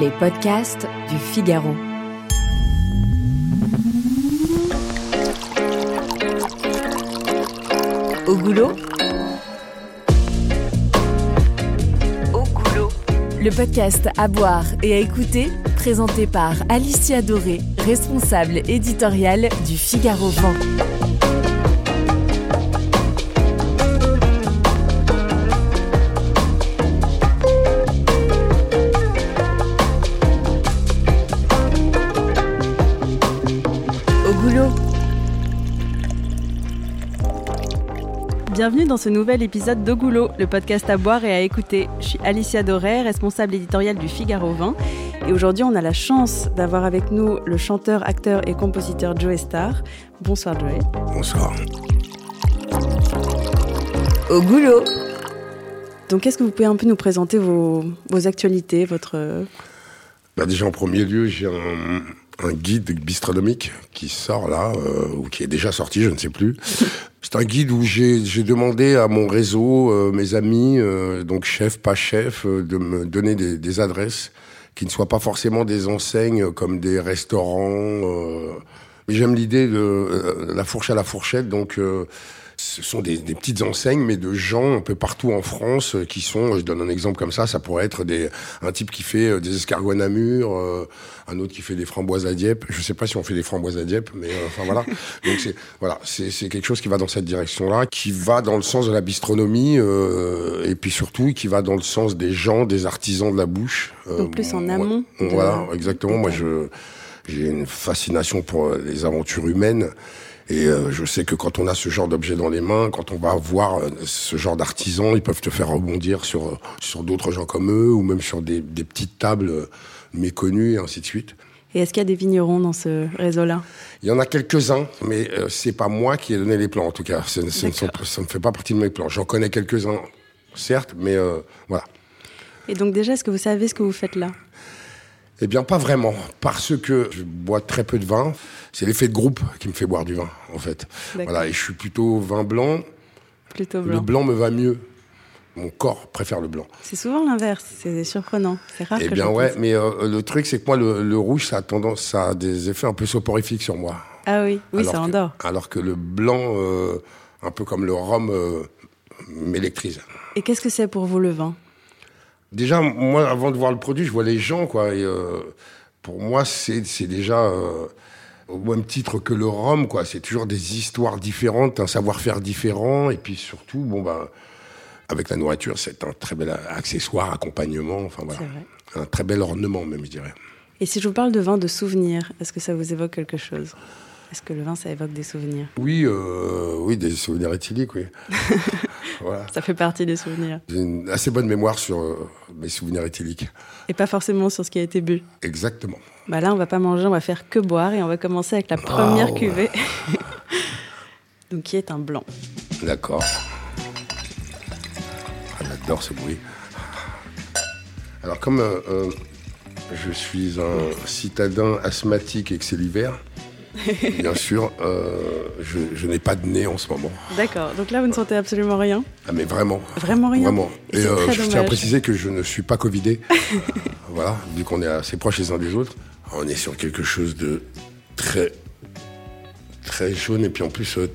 Les podcasts du Figaro. Au goulot Au goulot. Le podcast à boire et à écouter, présenté par Alicia Doré, responsable éditoriale du Figaro Vent. Bienvenue dans ce nouvel épisode de Goulot, le podcast à boire et à écouter. Je suis Alicia Doré, responsable éditoriale du Figaro 20. Et aujourd'hui, on a la chance d'avoir avec nous le chanteur, acteur et compositeur Joey Star. Bonsoir Joey. Bonsoir. Au goulot. Donc, est-ce que vous pouvez un peu nous présenter vos, vos actualités, votre... Bah déjà en premier lieu, j'ai un, un guide bistronomique qui sort là, euh, ou qui est déjà sorti, je ne sais plus. C'est un guide où j'ai demandé à mon réseau, euh, mes amis, euh, donc chef, pas chef, euh, de me donner des, des adresses qui ne soient pas forcément des enseignes comme des restaurants. euh. J'aime l'idée de euh, la fourche à la fourchette, donc ce sont des, des petites enseignes, mais de gens un peu partout en France euh, qui sont, je donne un exemple comme ça, ça pourrait être des, un type qui fait euh, des escargots à Namur, euh, un autre qui fait des framboises à Dieppe. Je sais pas si on fait des framboises à Dieppe, mais euh, enfin voilà. Donc c'est voilà, c'est quelque chose qui va dans cette direction-là, qui va dans le sens de la bistronomie euh, et puis surtout qui va dans le sens des gens, des artisans de la bouche. Donc plus en moi- amont de- Voilà, exactement. Moi, je j'ai une fascination pour les aventures humaines. Et euh, je sais que quand on a ce genre d'objet dans les mains, quand on va voir euh, ce genre d'artisans, ils peuvent te faire rebondir sur, euh, sur d'autres gens comme eux, ou même sur des, des petites tables méconnues, et ainsi de suite. Et est-ce qu'il y a des vignerons dans ce réseau-là? Il y en a quelques-uns, mais euh, c'est pas moi qui ai donné les plans, en tout cas. D'accord. ça ne fait pas partie de mes plans. J'en connais quelques-uns, certes, mais euh, voilà. Et donc déjà, est-ce que vous savez ce que vous faites là? Eh bien, pas vraiment, parce que je bois très peu de vin. C'est l'effet de groupe qui me fait boire du vin, en fait. Voilà, et je suis plutôt vin blanc. Plutôt Le blanc. blanc me va mieux. Mon corps préfère le blanc. C'est souvent l'inverse, c'est surprenant. C'est rare eh bien, ouais, pense. mais euh, le truc, c'est que moi, le, le rouge, ça a tendance, ça a des effets un peu soporifiques sur moi. Ah oui, oui, alors ça que- endort. Alors que le blanc, euh, un peu comme le rhum, euh, m'électrise. Et qu'est-ce que c'est pour vous le vin? Déjà, moi, avant de voir le produit, je vois les gens, quoi. Et euh, pour moi, c'est déjà euh, au même titre que le rhum, quoi. C'est toujours des histoires différentes, un savoir-faire différent, et puis surtout, bon bah, avec la nourriture, c'est un très bel accessoire, accompagnement, enfin voilà, un très bel ornement, même, je dirais. Et si je vous parle de vin de souvenirs, est-ce que ça vous évoque quelque chose? Est-ce que le vin, ça évoque des souvenirs? Oui, euh, oui, des souvenirs éthyliques, oui. voilà. Ça fait partie des souvenirs. J'ai une assez bonne mémoire sur euh, mes souvenirs éthyliques. Et pas forcément sur ce qui a été bu. Exactement. Bah là, on va pas manger, on va faire que boire et on va commencer avec la première Oh. cuvée. Donc, qui est un blanc. D'accord. Ah, J'adore ce bruit. Alors, comme euh, je suis un citadin asthmatique et que c'est l'hiver, bien sûr, euh, je, je n'ai pas de nez en ce moment. D'accord. Donc là, vous ne sentez absolument rien Ah, mais vraiment. Vraiment rien Vraiment. Et euh, je tiens à préciser que je ne suis pas Covidé. voilà, vu qu'on est assez proches les uns des autres. On est sur quelque chose de très, très jaune et puis en plus euh,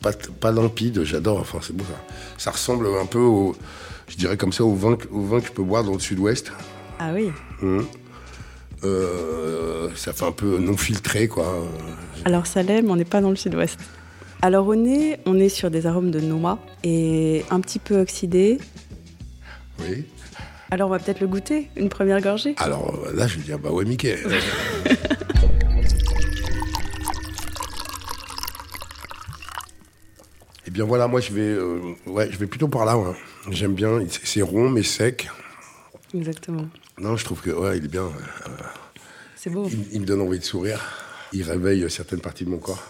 pas, pas limpide. J'adore. Enfin, c'est beau ça. Ça ressemble un peu au, je dirais comme ça, au vin, que- au vin que je peux boire dans le sud-ouest. Ah oui. Euh, ça fait un peu non filtré, quoi. Alors, ça l'est, mais on n'est pas dans le sud-ouest. Alors, au nez, on est sur des arômes de noix et un petit peu oxydé. Oui. Alors, on va peut-être le goûter, une première gorgée. Alors là, je vais dire, bah ouais, Mickey. Eh bien voilà, moi je vais, euh, ouais, je vais plutôt par là. ouais. J'aime bien, c'est rond mais sec. Exactement. Non, je trouve que ouais, il est bien. euh, C'est beau. Il, il me donne envie de sourire. Il réveille certaines parties de mon corps.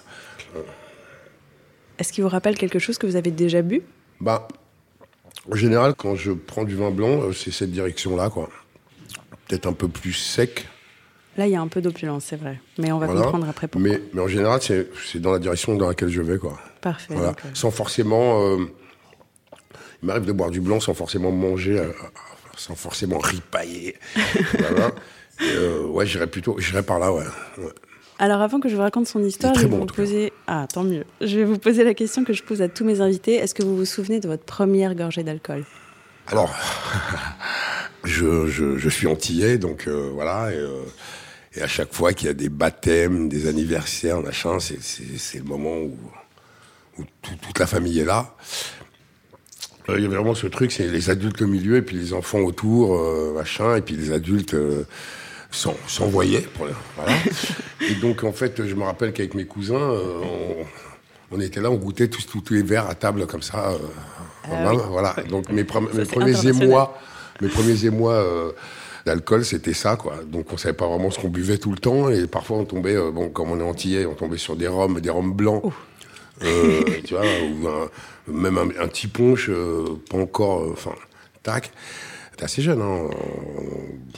Est-ce qu'il vous rappelle quelque chose que vous avez déjà bu? Bah, en général, quand je prends du vin blanc, euh, c'est cette direction-là, quoi. Peut-être un peu plus sec. Là, il y a un peu d'opulence, c'est vrai. Mais on va voilà. comprendre après pourquoi. Mais, mais en général, c'est c'est dans la direction dans laquelle je vais, quoi. Parfait. Voilà. Sans forcément. euh, il m'arrive de boire du blanc sans forcément manger. Sans forcément ripailler. voilà. Euh, ouais, j'irais plutôt, j'irais par là, ouais. Alors avant que je vous raconte son histoire, je vais vous poser ah tant mieux. Je vais vous poser la question que je pose à tous mes invités. Est-ce que vous vous souvenez de votre première gorgée d'alcool? Alors, je, je, suis antillais, donc euh, voilà. Et, euh, et, à chaque fois qu'il y a des baptêmes, des anniversaires, machin, c'est le moment où, où toute la famille est là. Il y a vraiment ce truc, c'est les adultes au milieu et puis les enfants autour, machin, et puis les adultes s'envoyait. Voilà. et donc, en fait, je me rappelle qu'avec mes cousins, euh, on, était là, on goûtait tous, tous, les verres à table comme ça. Euh, ah voilà. Donc, mes, premiers émois, mes premiers émois euh, d'alcool, c'était ça, quoi. Donc, on savait pas vraiment ce qu'on buvait tout le temps. Et parfois, on tombait, bon, comme on est antillais, on tombait sur des rhums, des rhums blancs. Tu vois, ou même un, petit punch, pas encore, enfin, tac. T'es assez jeune, hein.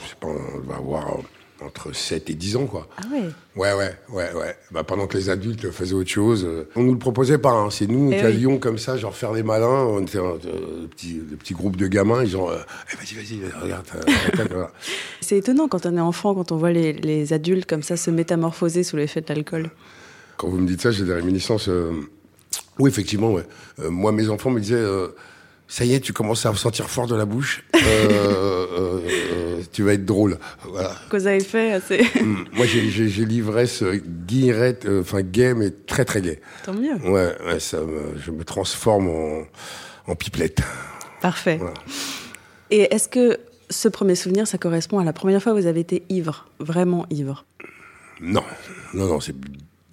Je sais pas, on va avoir entre 7 et 10 ans, quoi. Ah ouais Ouais, ouais, ouais, ouais. Bah, pendant que les adultes faisaient autre chose. Euh, on nous le proposait pas, hein. C'est nous eh qui allions comme ça, genre faire les malins. On était un euh, petit, petit, groupe de gamins, ils ont. Euh, eh, vas-y, vas-y, regarde. C'est étonnant quand on est enfant, quand on voit les, les adultes comme ça se métamorphoser sous l'effet de l'alcool. Quand vous me dites ça, j'ai des réminiscences. Oui, effectivement, ouais. moi, mes enfants me disaient ça y est, tu commences à sentir fort de la bouche. Euh, euh, euh, tu vas être drôle. Voilà. Vous avez fait assez. Mm. Moi, j'ai l'ivresse guillerette, enfin gay, mais très très gay. Tant mieux. Ouais, ça je me transforme en, pipelette. Parfait. Et est-ce que ce premier souvenir, ça correspond à la première fois où vous avez été ivre, vraiment ivre? Non, non, non, c'est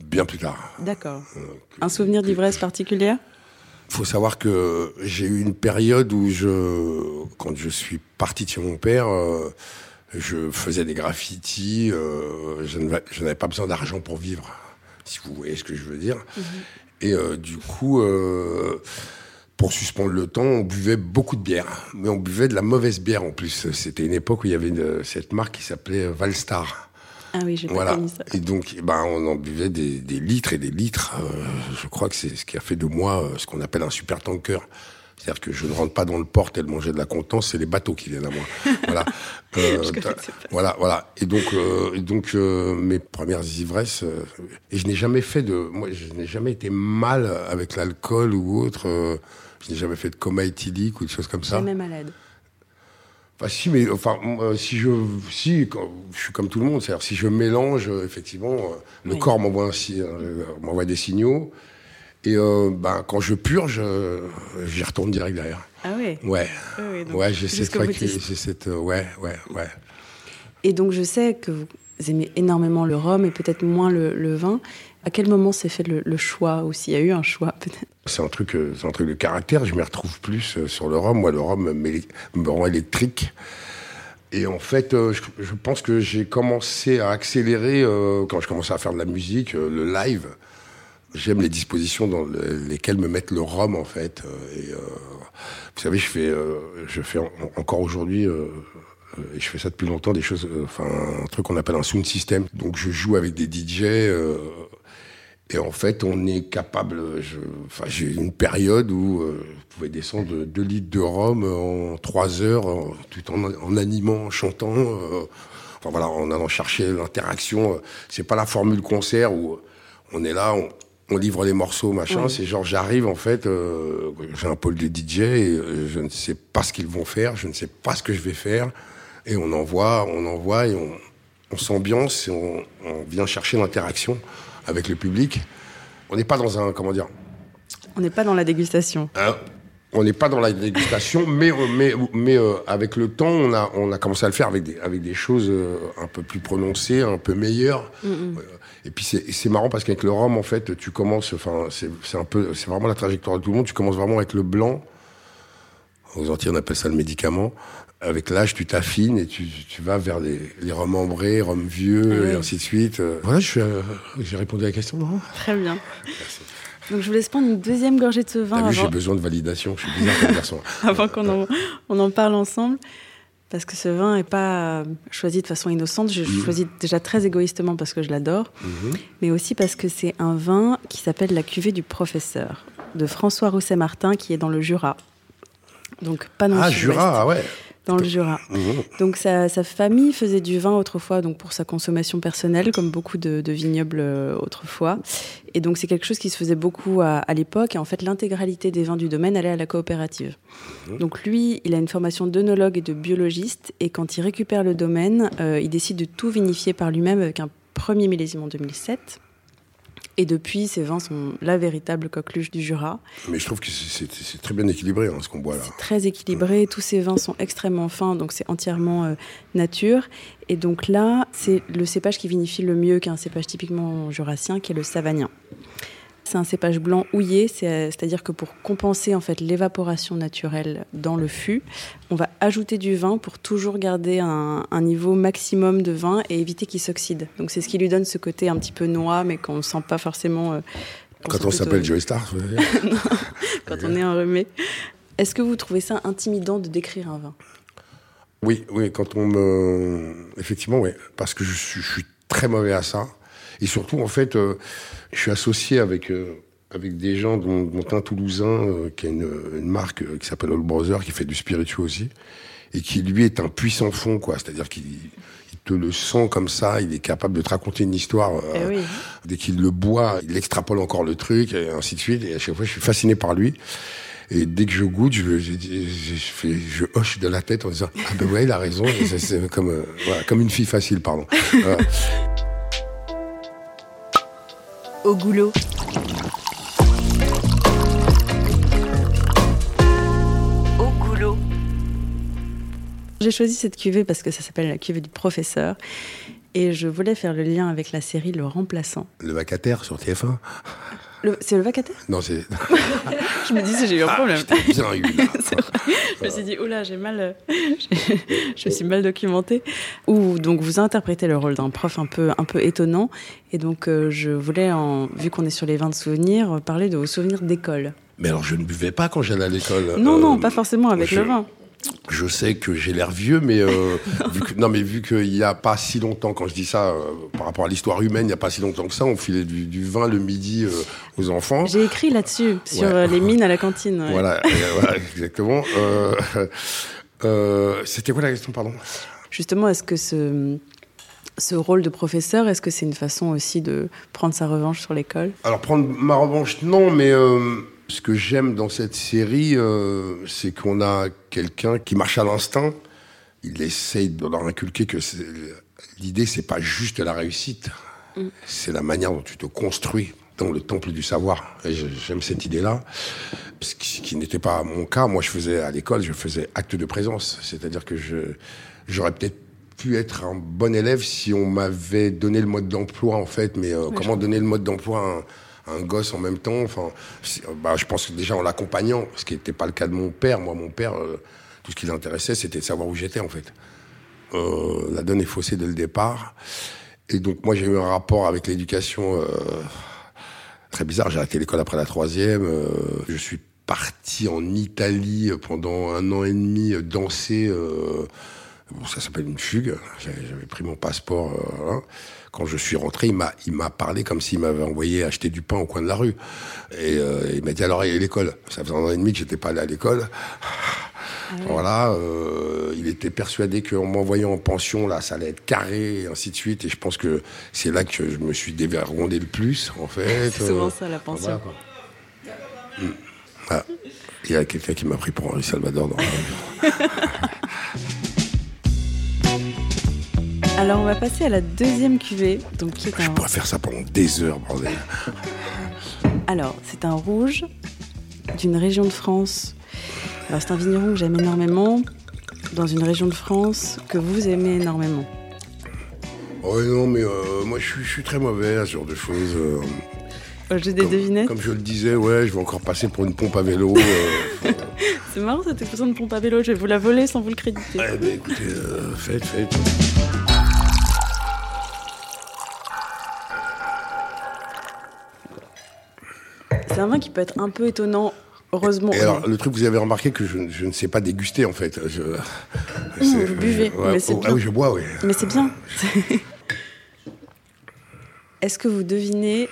bien plus tard. D'accord. Un souvenir d'ivresse particulière faut savoir que j'ai eu une période où je, quand je suis parti de chez mon père, euh, je faisais des graffitis. Euh, je n'avais pas besoin d'argent pour vivre, si vous voyez ce que je veux dire. Mhm. Et euh, du coup, pour suspendre le temps, on buvait beaucoup de bière, mais on buvait de la mauvaise bière en plus. C'était une époque où il y avait cette marque qui s'appelait Valstar. Ah oui, j'ai voilà. ça. Et donc, ben, on en buvait des, litres et des litres. Euh, je crois que c'est ce qui a fait de moi euh, ce qu'on appelle un super tanker. C'est-à-dire que je ne rentre pas dans le port et manger de la contence, c'est les bateaux qui viennent à moi. voilà. Euh, voilà, voilà. Et donc, donc mes premières ivresses, et je n'ai jamais fait de, moi, je n'ai jamais été mal avec l'alcool ou autre. je n'ai jamais fait de coma éthylique ou des choses comme ça. Jamais malade. Enfin, si, mais enfin, euh, si je, si, je suis comme tout le monde, c'est-à-dire si je mélange, euh, effectivement, euh, le corps m'envoie m'envoie des signaux, et ben, quand je purge, j'y retourne direct derrière. Ah oui. Ouais. ouais, j'ai cette, j'ai cette, ouais, ouais, ouais. Et donc je sais que vous aimez énormément le rhum et peut-être moins le, le vin. À quel moment s'est fait le, choix ou s'il y a eu un choix C'est un truc, euh, un truc de caractère. Je m'y retrouve plus euh, sur le rhum. Moi, le rhum me rend électrique. Et en fait, euh, je, pense que j'ai commencé à accélérer quand je commençais à faire de la musique, le live. J'aime les dispositions dans lesquelles me mettent le rhum en fait. Vous savez, je fais, je fais encore aujourd'hui et je fais ça depuis longtemps, des choses, enfin un truc qu'on appelle un sound system. Donc je joue avec des DJ et en fait, on est capable. enfin, j'ai une période où euh, je pouvais descendre de 2 litres de rhum en 3 heures, tout en, en, animant, en chantant. Euh, enfin voilà, en allant chercher l'interaction. C'est pas la formule concert où on est là, on, livre les morceaux, machin. C'est genre, j'arrive en fait, euh, j'ai un pôle de DJ et je ne sais pas ce qu'ils vont faire, je ne sais pas ce que je vais faire. Et on envoie, on envoie et on, on s'ambiance et on, on vient chercher l'interaction avec le public. On n'est pas dans un, comment dire On n'est pas dans la dégustation. Hein on n'est pas dans la dégustation, mais, mais, mais euh, avec le temps, on a, on a commencé à le faire avec des, avec des choses euh, un peu plus prononcées, un peu meilleures. Mm, mm. Et puis c'est marrant parce qu'avec le rhum, en fait, tu commences, enfin, c'est un peu, c'est vraiment la trajectoire de tout le monde. Tu commences vraiment avec le blanc. Aux Antilles, on appelle ça le médicament avec l'âge, tu t'affines et tu, tu, vas vers les, les rhums ambrés, rhums vieux, et ainsi de suite. Voilà, euh, j'ai répondu à la question, non Très bien. Donc je vous laisse prendre une deuxième gorgée de ce vin. Avant... J'ai besoin de validation, je suis bizarre comme garçon. avant qu'on en, on en parle ensemble. Parce que ce vin n'est pas choisi de façon innocente. Je mmh. choisis déjà très égoïstement parce que je l'adore, mhm. mais aussi parce que c'est un vin qui s'appelle la cuvée du professeur de François Rousset-Martin qui est dans le Jura. Donc pas dans Ah, Jura, ah ouais. Dans le Jura. Mhm. Donc sa, sa famille faisait du vin autrefois, donc pour sa consommation personnelle, comme beaucoup de, de vignobles euh, autrefois. Et donc c'est quelque chose qui se faisait beaucoup à, à l'époque. Et en fait, l'intégralité des vins du domaine allait à la coopérative. Donc lui, il a une formation d'œnologue et de biologiste. Et quand il récupère le domaine, euh, il décide de tout vinifier par lui-même avec un premier millésime en 2007. Et depuis, ces vins sont la véritable coqueluche du Jura. Mais je trouve que c'est- très bien équilibré hein, ce qu'on boit là. Très équilibré. Tous ces vins sont extrêmement fins, donc c'est entièrement euh, nature. Et donc là, c'est le cépage qui vinifie le mieux qu'un cépage typiquement jurassien, qui est le savagnin. C'est un cépage blanc houillé, euh, c'est-à-dire que pour compenser en fait l'évaporation naturelle dans le fût, on va ajouter du vin pour toujours garder un, un niveau maximum de vin et éviter qu'il s'oxyde. Donc c'est ce qui lui donne ce côté un petit peu noix, mais qu'on ne sent pas forcément. euh, Quand on plutôt- s'appelle Joey Star, vous voulez dire quand on est enrhumé. Est-ce que vous trouvez ça intimidant de décrire un vin? Oui, oui, quand on me. Effectivement, oui. Parce que je suis, je suis très mauvais à ça. Et surtout, en fait, euh, je suis associé avec, euh, avec des gens, dont, dont un Toulousain, euh, qui a une, une marque euh, qui s'appelle Old Brother, qui fait du spiritueux aussi, et qui, lui, est un puissant fond, quoi. C'est-à-dire qu'il il te le sent comme ça, il est capable de te raconter une histoire. euh, Eh oui. Dès qu'il le boit, il extrapole encore le truc, et ainsi de suite. Et à chaque fois, je suis fasciné par lui. Et dès que je goûte, je, je, je, je fais, je hoche de la tête en disant Ah ben ouais, il a raison. C'est comme, euh, voilà, comme une fille facile, pardon. Voilà. Au goulot. Au goulot. J'ai choisi cette cuvée parce que ça s'appelle la cuvée du professeur. Et je voulais faire le lien avec la série Le Remplaçant. Le vacataire sur TF1 Le- C'est le vacataire? Non, c'est. Je me disais, j'ai eu un problème. J'ai bien eu là. C'est vrai. Je me suis dit, oula, j'ai mal, euh, j'ai- je me suis mal documentée. Ou donc vous interprétez le rôle d'un prof un peu, un peu étonnant. Et donc euh, je voulais, en, vu qu'on est sur les vins de souvenirs, euh, parler de vos souvenirs d'école. Mais alors, je ne buvais pas quand j'allais à l'école. Non, Euh, non, pas forcément avec je- le vin. Je sais que j'ai l'air vieux, mais euh, vu que, non, mais vu qu'il n'y a pas si longtemps, quand je dis ça, euh, par rapport à l'histoire humaine, il n'y a pas si longtemps que ça, on filait du, du vin le midi euh, aux enfants. J'ai écrit là-dessus, sur Ouais. les mines à la cantine. ouais. Voilà, voilà, exactement. C'était quoi la question, pardon? Justement, est-ce que ce, ce rôle de professeur, est-ce que c'est une façon aussi de prendre sa revanche sur l'école? Alors prendre ma revanche, non, mais ce que j'aime dans cette série, euh, c'est qu'on a quelqu'un qui marche à l'instinct. Il essaye de leur inculquer que l'idée, c'est pas juste la réussite, c'est la manière dont tu te construis dans le temple du savoir. J'aime cette idée-là, ce qui, n'était pas mon cas. Moi, je faisais à l'école, je faisais acte de présence, c'est-à-dire que je j'aurais peut-être pu être un bon élève si on m'avait donné le mode d'emploi en fait mais euh, comment donner le mode d'emploi à un, un gosse en même temps enfin bah, je pense que déjà en l'accompagnant ce qui n'était pas le cas de mon père. Moi mon père euh, tout ce qui l'intéressait c'était de savoir où j'étais en fait. Euh, la donne est faussée dès le départ. Et donc moi j'ai eu un rapport avec l'éducation euh, très bizarre. J'ai arrêté l'école après la troisième. Euh, je suis parti en Italie pendant un an et demi euh, danser euh, Bon, ça s'appelle une fugue. J'avais pris mon passeport. euh, voilà. Quand je suis rentré, il m'a, parlé comme s'il m'avait envoyé acheter du pain au coin de la rue. Et euh, il m'a dit alors, a l'école? Ça faisait un an et demi que j'étais pas allé à l'école. Voilà. euh, il était persuadé qu'en m'envoyant en pension, là, ça allait être carré et ainsi de suite. Et je pense que c'est là que je me suis dévergondé le plus, en fait. C'est souvent Euh, ça la pension. voilà. Mm. Ah. Il y a quelqu'un qui m'a pris pour Henri Salvador dans la rue. Alors on va passer à la deuxième cuvée, donc qui est Je un. pourrais faire ça pendant des heures, bordel. Alors c'est un rouge d'une région de France. Alors c'est un vigneron que j'aime énormément dans une région de France que vous aimez énormément. Ouais, non, mais euh, moi, je suis, je suis très mauvais à ce genre de choses. euh, Au jeu des comme, devinettes. comme je le disais, ouais, je vais encore passer pour une pompe à vélo. euh, C'est marrant cette expression de pompe à vélo. Je vais vous la voler sans vous le créditer. ouais, mais écoutez, euh, faites, faites. C'est un vin qui peut être un peu étonnant. Heureusement. Et alors, le truc, vous avez remarqué que je, je ne sais pas déguster, en fait. Je, c'est- vous buvez, mais c'est oh, bien. Ah oui, je bois, oui. Mais c'est bien. Est-ce que vous devinez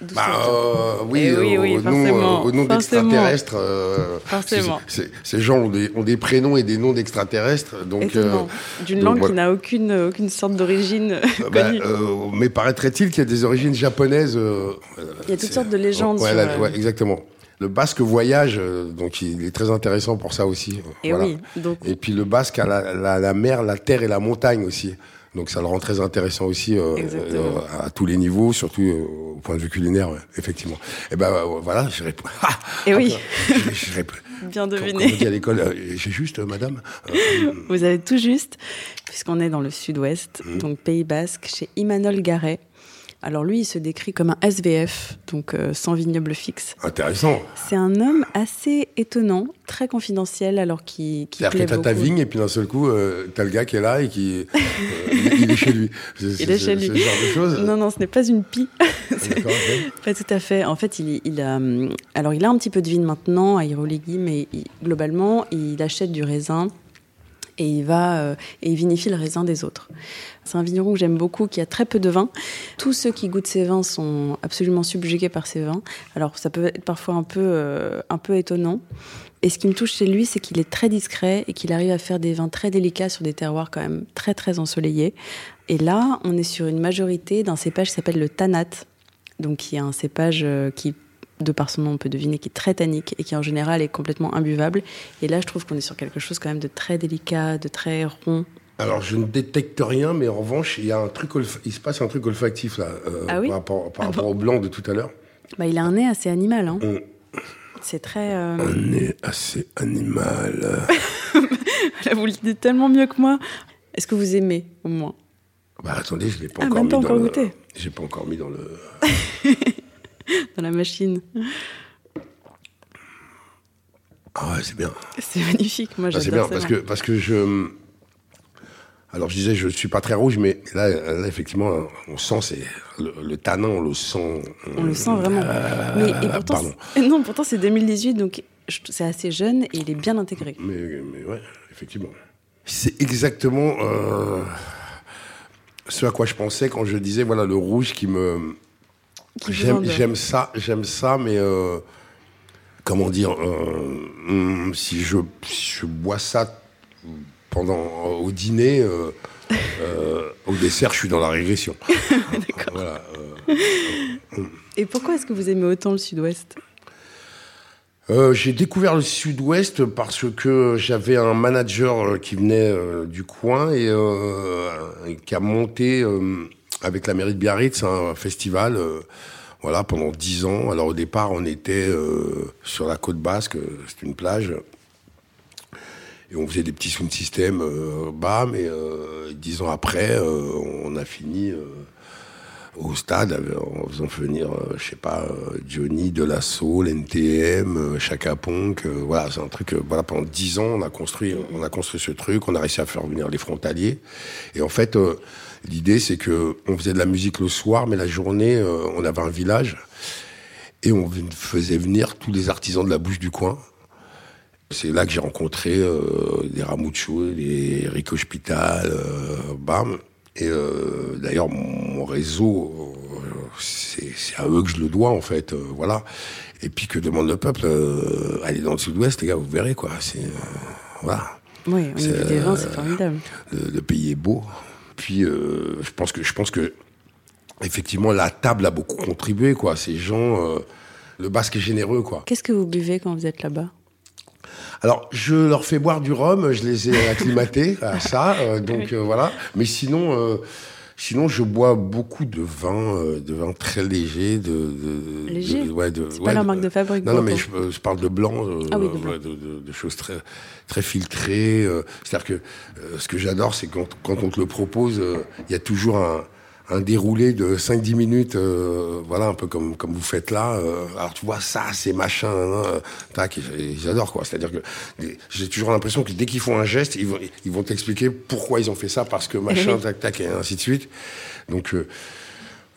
bah, euh, oui, eh oui, oui, au, nom, au nom d'extraterrestres. Euh, forcément. Ces gens ont des, ont des, prénoms et des noms d'extraterrestres. Donc, euh, D'une langue qui n'a aucune, aucune sorte d'origine bah, connue. mais paraîtrait-il qu'il y a des origines japonaises. il y a toutes sortes de légendes. Ouais, ouais, exactement. Le basque voyage, donc il est très intéressant pour ça aussi. Et, oui, donc... et puis le basque a la, la, la mer, la terre et la montagne aussi. Donc ça le rend très intéressant aussi euh, euh, à tous les niveaux, surtout euh, au point de vue culinaire, effectivement. Et eh ben voilà, je réponds. Et oui. je, réponds. Bien deviné. Quand, à l'école, j'ai juste, madame. Vous avez tout juste, puisqu'on est dans le sud-ouest, mmh. donc Pays Basque, chez Imanol Garret. Alors lui, il se décrit comme un SVF, donc euh, sans vignoble fixe. Intéressant. C'est un homme assez étonnant, très confidentiel, alors qui, qui C'est-à-dire que t'as ta vigne et puis d'un seul coup, euh, t'as le gars qui est là et qui euh, il, est chez lui. il est chez lui. Ce genre de choses. Non, non, ce n'est pas une pie. pas tout à fait. En fait, il, il a, alors il a un petit peu de vigne maintenant à Iroligui, mais globalement, il achète du raisin et il va euh, et il vinifie le raisin des autres. C'est un vigneron que j'aime beaucoup, qui a très peu de vin. Tous ceux qui goûtent ses vins sont absolument subjugués par ses vins. Alors ça peut être parfois un peu euh, un peu étonnant. Et ce qui me touche chez lui, c'est qu'il est très discret et qu'il arrive à faire des vins très délicats sur des terroirs quand même très très ensoleillés. Et là, on est sur une majorité d'un cépage qui s'appelle le Tanat, donc qui est un cépage euh, qui de par son nom, on peut deviner qu'il est très tannique et qui en général est complètement imbuvable. Et là, je trouve qu'on est sur quelque chose quand même de très délicat, de très rond. Alors, je ne détecte rien, mais en revanche, il y a un truc, il se passe un truc olfactif là, euh, ah oui par rapport, ah au blanc de tout à l'heure. Bah, il a un nez assez animal. Hein. Mm. C'est très. Euh, un nez assez animal. vous le dites tellement mieux que moi. Est-ce que vous aimez au moins? Bah attendez, je l'ai pas ah, encore mis dans encore le. Goûté. J'ai pas encore mis dans le. dans la machine. Ah ouais, c'est bien. C'est magnifique, moi ah, C'est bien parce que, parce que je. Alors je disais, je suis pas très rouge, mais là, effectivement, on sent c'est le, tanin, on le sent. On le sent vraiment. Euh, mais et pourtant, non, pourtant c'est 2018, donc c'est assez jeune et il est bien intégré. Mais, mais ouais, effectivement. C'est exactement euh, ce à quoi je pensais quand je disais voilà le rouge qui me J'aime ça, j'aime ça, mais euh, comment dire, euh, hmm, si, je, je, bois ça pendant au dîner, euh, au dessert, je suis dans la régression. voilà, Et pourquoi est-ce que vous aimez autant le Sud-Ouest? J'ai découvert le Sud-Ouest parce que j'avais un manager qui venait du coin et qui a monté avec la mairie de Biarritz, un festival. Euh, voilà, pendant dix ans. Alors au départ, on était euh, sur la côte basque, c'est une plage. Et on faisait des petits sound systems, euh, bam, et dix ans après, on a fini au stade en faisant venir, je sais pas, Johnny, De La Soul, NTM, Chaka Punk. voilà, c'est un truc, voilà, pendant dix ans, on a construit, on a construit ce truc, on a réussi à faire venir les frontaliers. Et en fait, L'idée, c'est que on faisait de la musique le soir, mais la journée, euh, on avait un village et on faisait venir tous les artisans de la bouche du coin. C'est là que j'ai rencontré euh, des Ramucho, des Hospital, euh, bam. Et d'ailleurs, mon réseau, c'est à eux que je le dois, en fait. voilà. Et puis, que demande le peuple Allez dans le sud-ouest, les gars, vous verrez, quoi. C'est. voilà. Oui, on est des vins, c'est formidable. le, pays est beau. Puis euh, je pense que je pense que effectivement la table a beaucoup contribué quoi. Ces gens, euh, le basque est généreux quoi. Qu'est-ce que vous buvez quand vous êtes là-bas? Alors, je leur fais boire du rhum, je les ai acclimatés à ça, euh, donc voilà. Mais sinon, sinon, je bois beaucoup de vin, de vin très léger, de, de léger. ouais, de, c'est pas la marque de fabrique. Non, non, mais je, parle de blanc, ah oui, de, de, choses très très filtré. Euh, c'est-à-dire que euh, ce que j'adore, c'est quand, quand on te le propose, euh, il y a toujours un, un déroulé de 5-10 minutes, voilà, un peu comme, comme vous faites là. alors tu vois, ça, c'est machin, tac, j'adore quoi. C'est-à-dire que j'ai toujours l'impression que dès qu'ils font un geste, ils vont, ils vont t'expliquer pourquoi ils ont fait ça, parce que machin, tac, tac, et ainsi de suite. Donc,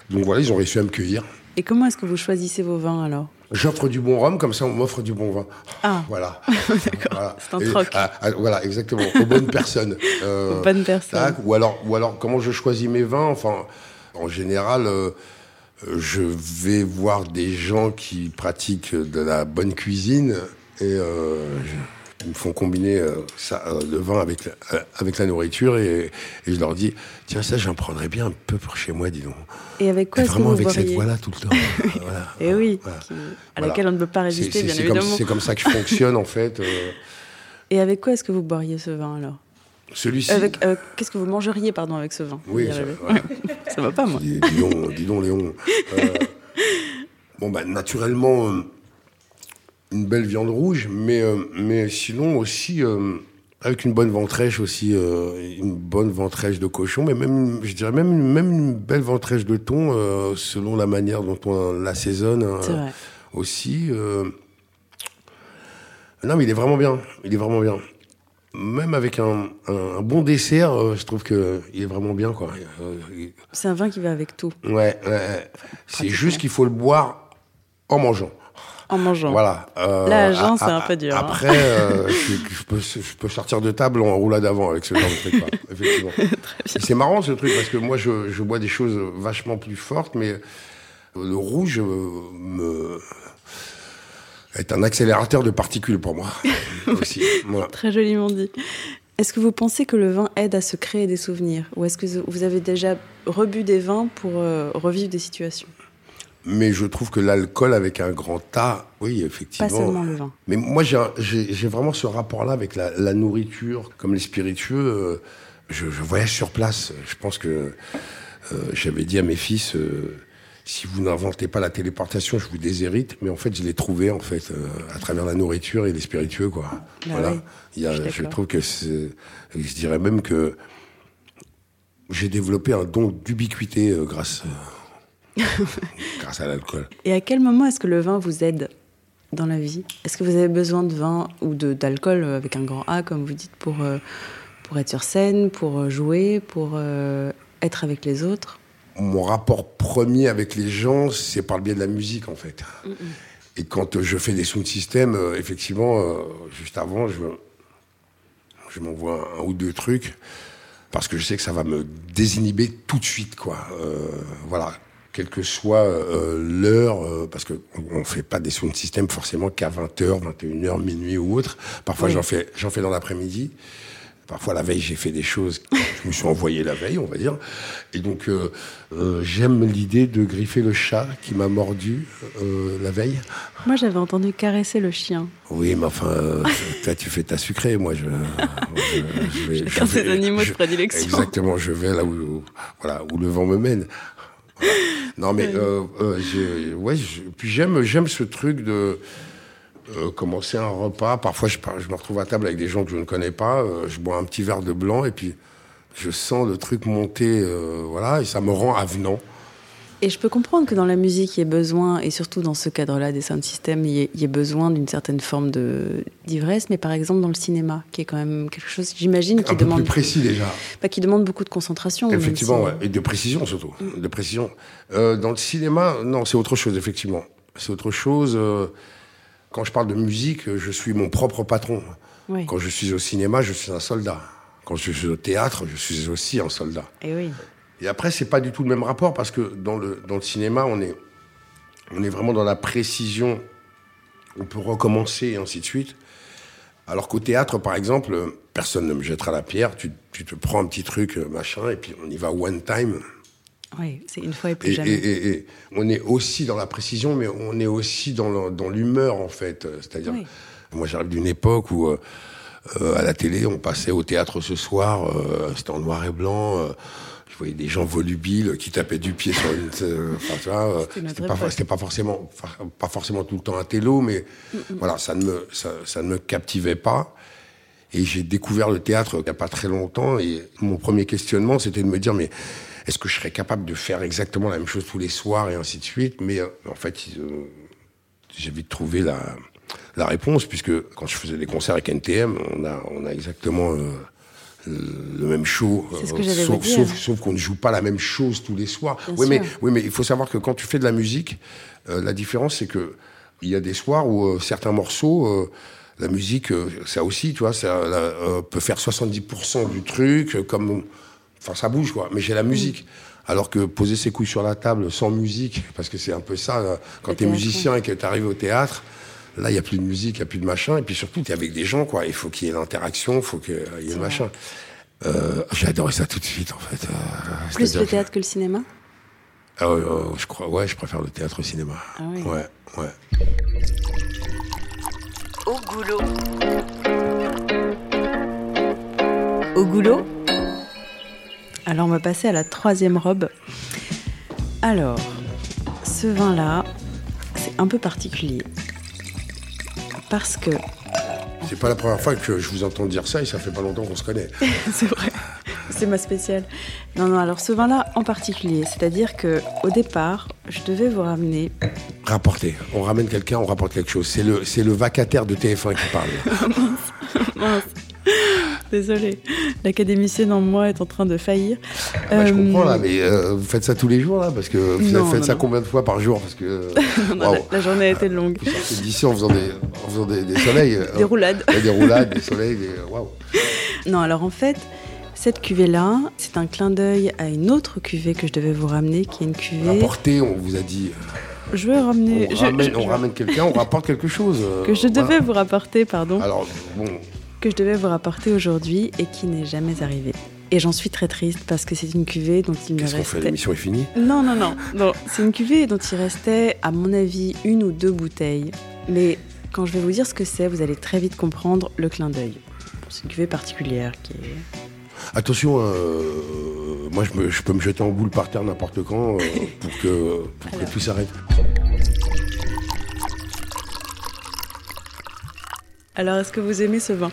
donc voilà, ils ont réussi à me cueillir. Et comment est-ce que vous choisissez vos vins alors? J'offre du bon rhum, comme ça on m'offre du bon vin. Ah. Voilà. D'accord. C'est un troc. Ah, ah, voilà, exactement. Aux bonnes personnes. Euh, Aux bonnes personnes. ou alors, ou alors, comment je choisis mes vins? Enfin, en général, euh, je vais voir des gens qui pratiquent de la bonne cuisine et euh, ils me font combiner euh, ça, euh, le vin avec la, euh, avec la nourriture et, et je leur dis tiens ça j'en prendrais bien un peu pour chez moi dis donc. Et avec quoi Et est-ce que vraiment vous avec cette voix là tout le temps. voilà. Et oui, Voilà. qui- à Voilà. laquelle on ne peut pas résister, bien évidemment. c'est comme ça que je fonctionne en fait. euh. Et avec quoi est-ce que vous boiriez ce vin alors? Celui-ci. Euh, qu'est-ce que vous mangeriez pardon avec ce vin? Oui, ça- voilà. ça va pas moi. Dis, dis donc, dis donc, Léon. Euh, bon, bah, naturellement, une belle viande rouge, mais, euh, mais sinon aussi, euh, avec une bonne ventrèche aussi, euh, une bonne ventrèche de cochon, mais même, je dirais même, une- même une belle ventrèche de thon, euh, selon la manière dont on l'assaisonne euh, C'est vrai. aussi. euh. Non, mais il est vraiment bien. Il est vraiment bien. Même avec un, un- un bon dessert, je trouve que il est vraiment bien, quoi. C'est un vin qui va avec tout, Ouais, ouais, c'est juste qu'il faut le boire en mangeant. En mangeant. Voilà. Euh, Là, à c'est un peu dur, hein. Après, euh, je, je peux, je peux sortir de table en roulade avant avec ce genre de truc-là, effectivement. C'est marrant ce truc parce que moi, je, je bois des choses vachement plus fortes, mais le rouge euh, me est un accélérateur de particules pour moi aussi. Voilà. Très joliment dit. Est-ce que vous pensez que le vin aide à se créer des souvenirs? Ou est-ce que vous avez déjà rebu des vins pour euh, revivre des situations? Mais je trouve que l'alcool avec un grand A, oui, Pas effectivement. seulement le vin. Mais moi, j'ai vraiment ce rapport-là avec la, la nourriture, comme les spiritueux. euh, je, je voyage sur place. Je pense que euh, j'avais dit à mes fils, euh, si vous n'inventez pas la téléportation, je vous déshérite. Mais en fait, je l'ai trouvé en fait euh, à travers la nourriture et les spiritueux, quoi. Bah voilà. oui, Il y a- je trouve que c'est, je dirais même que j'ai développé un don d'ubiquité euh, grâce, euh, grâce à l'alcool. Et à quel moment est-ce que le vin vous aide dans la vie? Est-ce que vous avez besoin de vin ou d'alcool avec un grand A, comme vous dites, pour, euh, pour être sur scène, pour euh, jouer, pour euh, être avec les autres? Mon rapport premier avec les gens, c'est par le biais de la musique, en fait. Et quand je fais des sound systems, effectivement, juste avant, je, je m'envoie un ou deux trucs parce que je sais que ça va me désinhiber tout de suite, quoi. Euh, voilà. Quelle que soit euh, l'heure, euh, parce que on on fait pas des sound systems forcément qu'à 20h, 21h, minuit ou autre. Parfois, Oui. j'en fais, j'en fais dans l'après-midi. Parfois, la veille, j'ai fait des choses que je me suis envoyé la veille, on va dire. Et donc, euh, euh, j'aime l'idée de griffer le chat qui m'a mordu euh, la veille. Moi, j'avais entendu caresser le chien. Oui, mais enfin, toi, tu fais ta sucrée. Moi, je. je, je vais- Chacun je vais- ses animaux de prédilection. Exactement, je vais là où, où- voilà, où le vent me mène. Voilà. Non, mais euh, euh, j'ai- ouais, je- puis j'aime, j'aime ce truc de euh, commencer un repas. Parfois, je, je me retrouve à table avec des gens que je ne connais pas. je bois un petit verre de blanc et puis je sens le truc monter, voilà, et ça me rend avenant. Et je peux comprendre que dans la musique, il y ait besoin, et surtout dans ce cadre-là des sound systems, il y ait, il y ait besoin d'une certaine forme d'ivresse, mais par exemple dans le cinéma, qui est quand même quelque chose, j'imagine, qui peu demande, plus précis déjà. bah, qui demande beaucoup de concentration. Effectivement, si- ouais. et de précision surtout. De précision. Euh, dans le cinéma, non, c'est autre chose, effectivement. C'est autre chose. euh, quand je parle de musique, je suis mon propre patron. Oui. Quand je suis au cinéma, je suis un soldat. Quand je suis au théâtre, je suis aussi un soldat. Et oui. Et après, c'est pas du tout le même rapport parce que dans le, dans le cinéma, on est, on est vraiment dans la précision. On peut recommencer et ainsi de suite. Alors qu'au théâtre, par exemple, personne ne me jettera la pierre. Tu, tu te prends un petit truc, euh, machin, et puis on y va one time. Oui, c'est une fois et plus Et, jamais. et- on est aussi dans la précision, mais on est aussi dans l'humeur, en fait. C'est-à-dire, Oui. moi, j'arrive d'une époque où, euh, euh, à la télé, on passait au théâtre ce soir, euh, c'était en noir et blanc. euh, voyais des gens volubiles qui tapaient du pied sur une. euh, Enfin, euh, C'était pas, forcément, pas forcément tout le temps un télo, mais voilà, ça ne me, ça, ça ne me captivait pas. Et j'ai découvert le théâtre il n'y a pas très longtemps. Et mon premier questionnement, c'était de me dire, mais est-ce que je serais capable de faire exactement la même chose tous les soirs et ainsi de suite? Mais euh, en fait, euh, j'ai vite trouvé la, la réponse, puisque quand je faisais des concerts avec NTM, on a, on a exactement euh, le, même show. Ce euh, que sauf, qu'on ne joue pas la même chose tous les soirs. Bien Oui mais, oui, mais il faut savoir que quand tu fais de la musique, euh, la différence, c'est que il y a des soirs où euh, certains morceaux, euh, la musique, ça aussi, tu vois, ça la- peut faire 70% du truc, comme, enfin, ça bouge quoi. Mais j'ai la musique. Alors que poser ses couilles sur la table sans musique, parce que c'est un peu ça, euh, quand t'es théâtre. musicien et que t'arrives au théâtre, là, il y a plus de musique, il y a plus de machin, et puis surtout, t'es avec des gens, quoi. Il faut qu'il y ait l'interaction, il faut qu'il y ait le machin. Euh, j'ai adoré ça tout de suite, en fait. Euh, Plus le théâtre que le cinéma? Ah, euh, euh, je crois, ouais, je préfère le théâtre au cinéma. Ah oui. Ouais, ouais. Au goulot. Au goulot, Alors on va passer à la troisième robe. Alors, ce vin-là, c'est un peu particulier. Parce que, C'est pas la première fois que je vous entends dire ça, et ça fait pas longtemps qu'on se connaît. c'est vrai, c'est ma spéciale. Non, non, alors ce vin-là en particulier, c'est-à-dire que au départ, je devais vous ramener Rapporter. On ramène quelqu'un, on rapporte quelque chose. C'est le, c'est le vacataire de TF1 qui parle. Mince. Désolée, l'académicienne en moi est en train de faillir. Bah, je Euh, comprends là, mais euh, vous faites ça tous les jours là Parce que vous Non, faites non, ça non. combien de fois par jour Parce que. non, la, la journée a été longue. Vous d'ici en faisant des, en faisant des, des soleils. euh, Des roulades. ouais, des roulades, des soleils, des. Waouh. Non, alors en fait, cette cuvée-là, c'est un clin d'œil à une autre cuvée que je devais vous ramener, qui est une cuvée. Rapporter, on vous a dit. Je vais ramener. On je- ramène, je- quelqu'un, on rapporte quelque chose. Que je devais voilà. vous rapporter, pardon, Alors, bon, que je devais vous rapporter aujourd'hui et qui n'est jamais arrivé. Et j'en suis très triste parce que c'est une cuvée dont il me qu'est-ce qu'on fait? restait. L'émission est finie? Non, non, non. non c'est une cuvée dont il restait, à mon avis, une ou deux bouteilles. Mais quand je vais vous dire ce que c'est, vous allez très vite comprendre le clin d'œil. C'est une cuvée particulière qui est. Attention, euh, moi je, me- je peux me jeter en boule par terre n'importe quand euh, pour que, pour que Alors. tout s'arrête. Alors, est-ce que vous aimez ce vin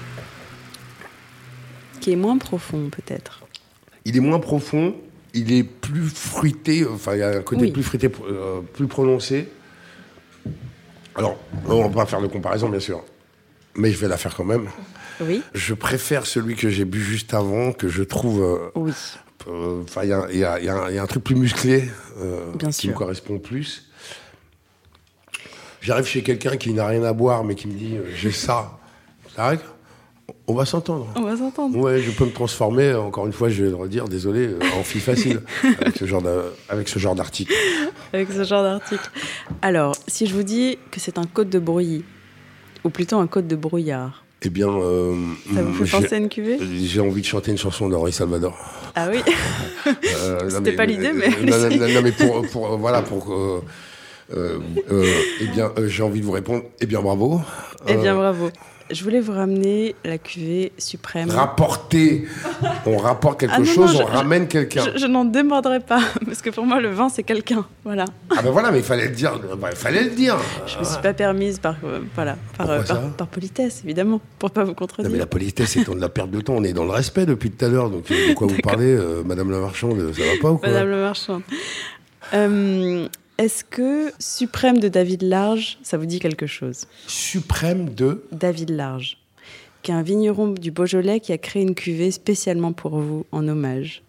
Qui est moins profond, peut-être. Il est moins profond, il est plus fruité, enfin il y a un côté Oui. plus fruité, euh, plus prononcé. Alors, on va pas faire de comparaison bien sûr, mais je vais la faire quand même. Oui Je préfère celui que j'ai bu juste avant, que je trouve. euh, Oui. euh, il y a, y y un- il y a un truc plus musclé euh, Bien qui sûr. me correspond plus. J'arrive chez quelqu'un qui n'a rien à boire, mais qui me dit euh, j'ai ça. Ça règle On va s'entendre. On va s'entendre. Ouais, je peux me transformer. Encore une fois, je vais le redire, désolé, euh, en fille facile avec ce genre de- avec ce genre d'article. Avec ce genre d'article. Alors, si je vous dis que c'est un code de brouillis, ou plutôt un code de brouillard, Eh bien, euh, ça vous fait penser à une cuvée? j'ai envie de chanter une chanson d'Henri Salvador. Ah oui Euh, C'était pas l'idée, mais non, non, mais pour, pour voilà pour euh, euh, eh bien euh, j'ai envie de vous répondre eh bien bravo Eh bien, bravo. Je voulais vous ramener la cuvée suprême. rapporter on rapporte quelque Ah non, non, chose je- on ramène quelqu'un Je, je n'en démordrai pas, parce que pour moi, le vin, c'est quelqu'un. Voilà. ah ben voilà mais il fallait le dire bah, il fallait le dire Je me suis pas permise par, euh, voilà, par, euh, politesse, évidemment, pour pas vous non contredire. mais la politesse c'est de la perte de temps on est dans le respect depuis tout à l'heure donc de quoi vous parlez euh, Madame la marchande ça va pas ou quoi? Madame le marchand. Est-ce que Suprême de David Large, ça vous dit quelque chose? Suprême de David Large, qui est un vigneron du Beaujolais qui a créé une cuvée spécialement pour vous, en hommage.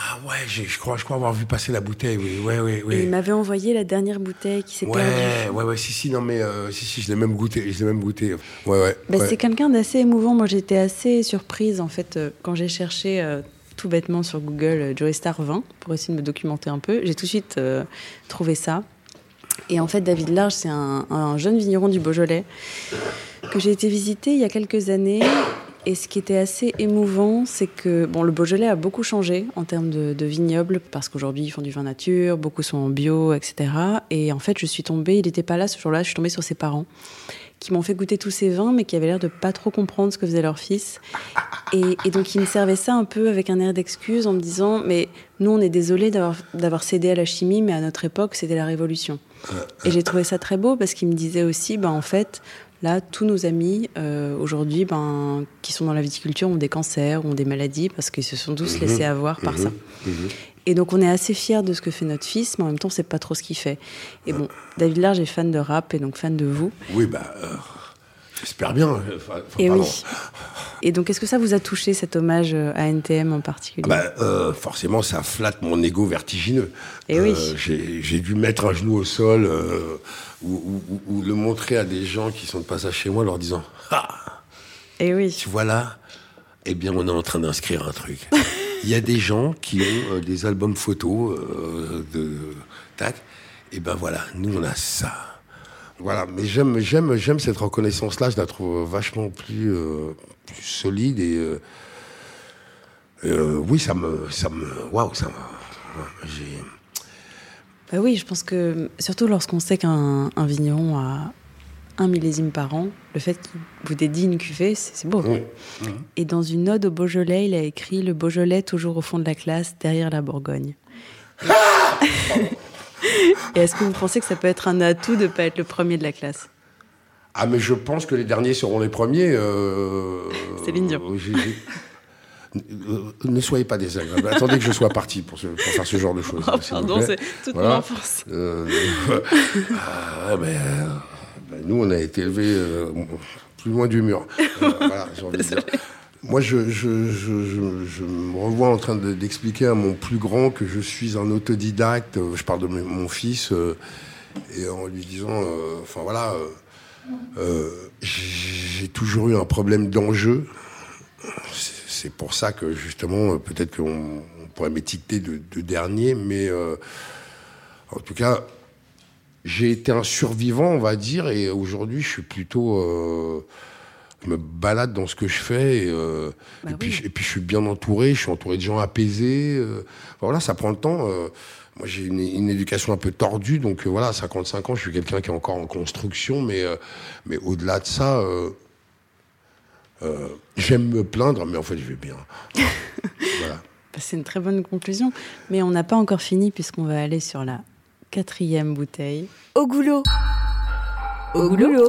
ah ouais j'ai- je crois je crois avoir vu passer la bouteille oui ouais ouais oui il m'avait envoyé la dernière bouteille qui s'est Ouais, perdue. ouais, ouais, si, si, non, mais euh, si, si, je l'ai même goûté, je l'ai même goûté. Ouais, ouais. Bah, ouais. C'est quelqu'un d'assez émouvant. Moi, j'étais assez surprise, en fait, euh, quand j'ai cherché euh, tout bêtement sur Google euh, Joey Star 20 pour essayer de me documenter un peu. J'ai tout de suite euh, trouvé ça. Et en fait, David Large, c'est un, un jeune vigneron du Beaujolais que j'ai été visiter il y a quelques années. Et ce qui était assez émouvant, c'est que bon, le Beaujolais a beaucoup changé en termes de, de vignobles, parce qu'aujourd'hui, ils font du vin nature, beaucoup sont en bio, etc. Et en fait, je suis tombée, il n'était pas là ce jour-là, je suis tombée sur ses parents, qui m'ont fait goûter tous ces vins, mais qui avaient l'air de pas trop comprendre ce que faisait leur fils. Et, et donc, ils me servaient ça un peu avec un air d'excuse, en me disant, mais nous, on est désolés d'avoir cédé à la chimie, mais à notre époque, c'était la révolution. Et j'ai trouvé ça très beau, parce qu'ils me disaient aussi, ben, en fait, Là, tous nos amis euh, aujourd'hui, ben, qui sont dans la viticulture, ont des cancers, ont des maladies parce qu'ils se sont tous Mhm. laissés avoir par ça. Et donc, on est assez fiers de ce que fait notre fils, mais en même temps, c'est pas trop ce qu'il fait. Et bon, David Large est fan de rap et donc fan de vous. Oui, bah, euh, j'espère bien. Enfin, Et oui. Et donc, est-ce que ça vous a touché cet hommage euh, à NTM en particulier? Ah bah, euh, forcément, ça flatte mon ego vertigineux. Eh oui. J'ai dû mettre un genou au sol ou, ou- ou- ou le montrer à des gens qui sont de passage chez moi, leur disant Ah, Et oui. tu vois là? Eh bien, on est en train d'inscrire un truc. Il y a des gens qui ont euh, des albums photos euh, de tac. Et ben voilà, nous on a ça. Voilà, mais j'aime, j'aime, j'aime cette reconnaissance-là. Je la trouve vachement plus, euh, solide et oui, ça me, ça me, waouh, ça j'ai. Bah oui, je pense que surtout lorsqu'on sait qu'un un vigneron a un millésime par an, le fait qu'il vous dédie une cuvée, c'est beau. Oui. Et dans une ode au Beaujolais, il a écrit Le Beaujolais toujours au fond de la classe, derrière la Bourgogne. Et est-ce que vous pensez que ça peut être un atout de ne pas être le premier de la classe? Ah, mais je pense que les derniers seront les premiers. Euh, Céline Dion. euh, ne soyez pas désagréable. Attendez que je sois parti pour, ce- pour faire ce genre de choses. Oh, pardon, c'est toute Voilà. mon enfance. Euh, ah, ben, nous, on a été élevés euh, plus loin du mur. Euh, voilà, j'ai envie de dire. Moi, je, je, je, je, je me revois en train de- d'expliquer à mon plus grand que je suis un autodidacte. Euh, Je parle de mon fils euh, et en lui disant, euh, enfin voilà, euh, j'ai toujours eu un problème d'enjeu. C'est pour ça que justement, peut-être qu'on on pourrait m'étiqueter de, de dernier, mais en tout cas, j'ai été un survivant, on va dire, et aujourd'hui, je suis plutôt. euh, je me balade dans ce que je fais, et, euh, Bah et, puis, oui. je- et puis je suis bien entouré, je suis entouré de gens apaisés. euh, voilà, ça prend le temps. moi, j'ai une, une éducation un peu tordue, donc voilà, à 55 ans, je suis quelqu'un qui est encore en construction, mais, mais au-delà de ça, j'aime me plaindre, mais en fait, je vais bien. voilà. Bah, C'est une très bonne conclusion. Mais on n'a pas encore fini puisqu'on va aller sur la quatrième bouteille. Au goulot. Au goulot.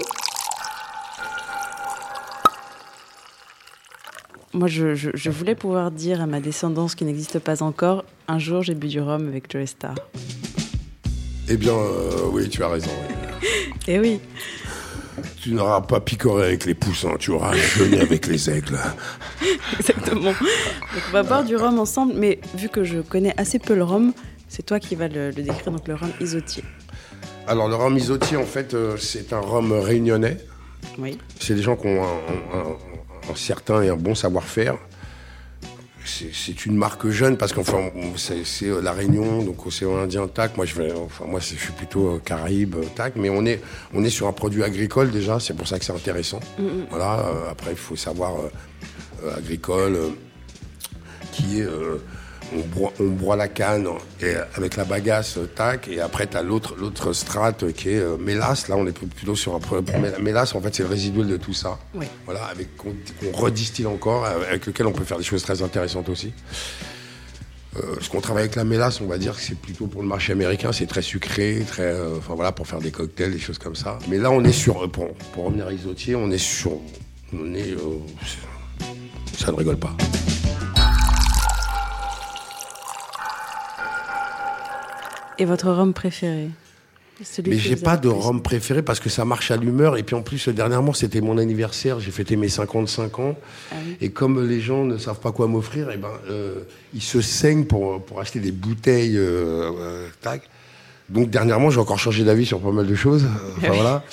Moi, je, je- je voulais pouvoir dire à ma descendance qui n'existe pas encore, un jour j'ai bu du rhum avec Joe Star. Eh bien, euh, oui, tu as raison. Et oui, Tu n'auras pas picoré avec les poussins, tu auras jeûné avec les aigles. exactement. Donc on va boire du rhum ensemble, mais vu que je connais assez peu le rhum, c'est toi qui vas le, le décrire, donc le rhum isotier. Alors, le rhum isotier, en fait, euh, c'est un rhum réunionnais. Oui. C'est des gens qui ont un, un- un certain et un bon savoir-faire. C'est une marque jeune parce qu'enfin, on- c'est euh, la Réunion, donc océan Indien, tac. Moi, je, vais, enfin, moi, je suis plutôt euh, Caraïbes, euh, tac. Mais on est, on est sur un produit agricole déjà, c'est pour ça que c'est intéressant. Voilà. euh, après, il faut savoir euh, agricole, euh, qui est. euh, on, broie, on broie la canne et avec la bagasse, euh, tac, et après tu as l'autre l'autre strate qui est euh, mélasse. Là, on est plutôt sur un mélasse. En fait, c'est le résiduel de tout ça. Oui. Voilà, avec qu'on redistille encore, avec lequel on peut faire des choses très intéressantes aussi. Euh, ce qu'on travaille avec la mélasse, on va dire que c'est plutôt pour le marché américain, c'est très sucré, très, euh, enfin voilà, pour faire des cocktails, des choses comme ça. Mais là, on est sur, euh, pour, pour revenir à Isotier, on est sur, on est, euh, ça ne rigole pas. Et votre rhum préféré? Celui Mais j'ai pas de rhum préféré parce que ça marche à l'humeur. Et puis en plus, dernièrement, c'était mon anniversaire. J'ai fêté mes 55 ans. Ah oui. Et comme les gens ne savent pas quoi m'offrir, eh ben, euh, ils se saignent pour, pour acheter des bouteilles. euh, euh, tac. Donc dernièrement, j'ai encore changé d'avis sur pas mal de choses. Enfin voilà,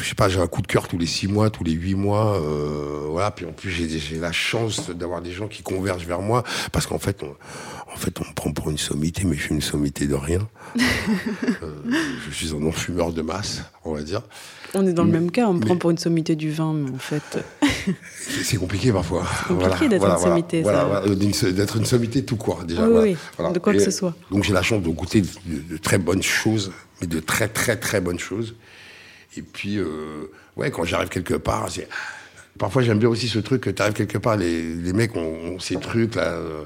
je sais pas, j'ai un coup de cœur tous les six mois, tous les huit mois, euh, voilà. Puis en plus, j'ai j'ai la chance d'avoir des gens qui convergent vers moi parce qu'en fait, on, en fait, on me prend pour une sommité, mais je suis une sommité de rien. Euh, je suis un non-fumeur de masse, on va dire. On est dans le Mais- même cas, on me mais- prend pour une sommité du vin, mais en fait. C'est c'est compliqué parfois. compliqué d'être une sommité, voilà, voilà, d'être une sommité tout court déjà. Oui, voilà, oui, voilà. de quoi que ce soit. Donc j'ai la chance de goûter de, de très bonnes choses, mais de très très très bonnes choses. Et puis euh, ouais, quand j'arrive quelque part, c'est parfois j'aime bien aussi ce truc que tu arrives quelque part, les, les mecs ont, ont ces trucs là. euh,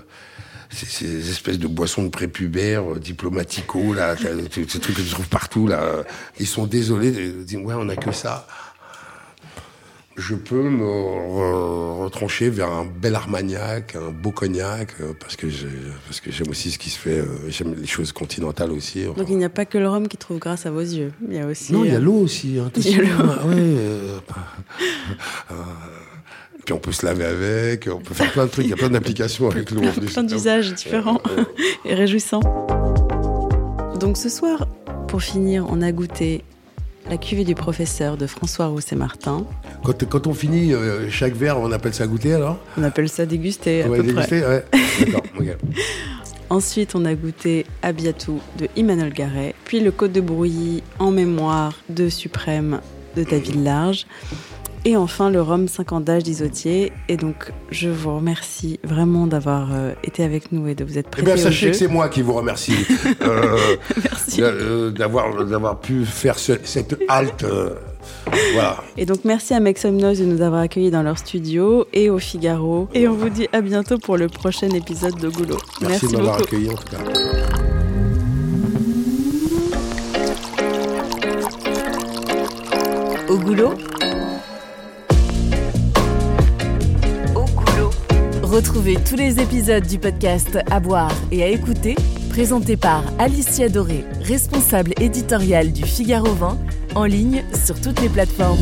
ces, ces espèces de boissons de prépubères, euh, diplomatico, là, ces trucs que tu trouves partout, là, ils sont désolés, ils disent, ouais, on a que ça je peux me re- retrancher vers un bel armagnac, un beau cognac, euh, parce que parce que j'aime aussi ce qui se fait, euh, j'aime les choses continentales aussi. enfin. Donc il n'y a pas que le rhum qui trouve grâce à vos yeux. Il y a aussi. non, il y a l'eau aussi. Hein, Il y a l'eau. ouais, euh, euh, puis on peut se laver avec, on peut faire plein de trucs, il y a plein d'applications avec l'eau. plein d'usages différents Euh, et réjouissants. Donc ce soir, pour finir, on a goûté la cuvée du professeur de François Rousset-Martin. Quand, quand, on finit euh, chaque verre, on appelle ça goûter alors On appelle ça déguster à ouais, peu déguster, près. ouais. D'accord. Ensuite, on a goûté Abiatou de Emmanuel Garret, puis le Côte de Brouilly en mémoire de Suprême de David Large. Et enfin, le rhum 5 ans d'âge d'Isotier. Et donc, je vous remercie vraiment d'avoir euh, été avec nous et de vous être Eh prêté bien, au sachez jeu. que c'est moi qui vous remercie euh, Merci. euh, d'avoir d'avoir pu faire ce- cette halte. euh, voilà. Et donc, merci à Make Some Noise de nous avoir accueillis dans leur studio et au Figaro. Et on vous dit à bientôt pour le prochain épisode de Goulot. Merci, de m'avoir accueilli en tout cas. Au goulot Retrouvez tous les épisodes du podcast À boire et à écouter, présenté par Alicia Doré, responsable éditoriale du Figaro 20, en ligne sur toutes les plateformes.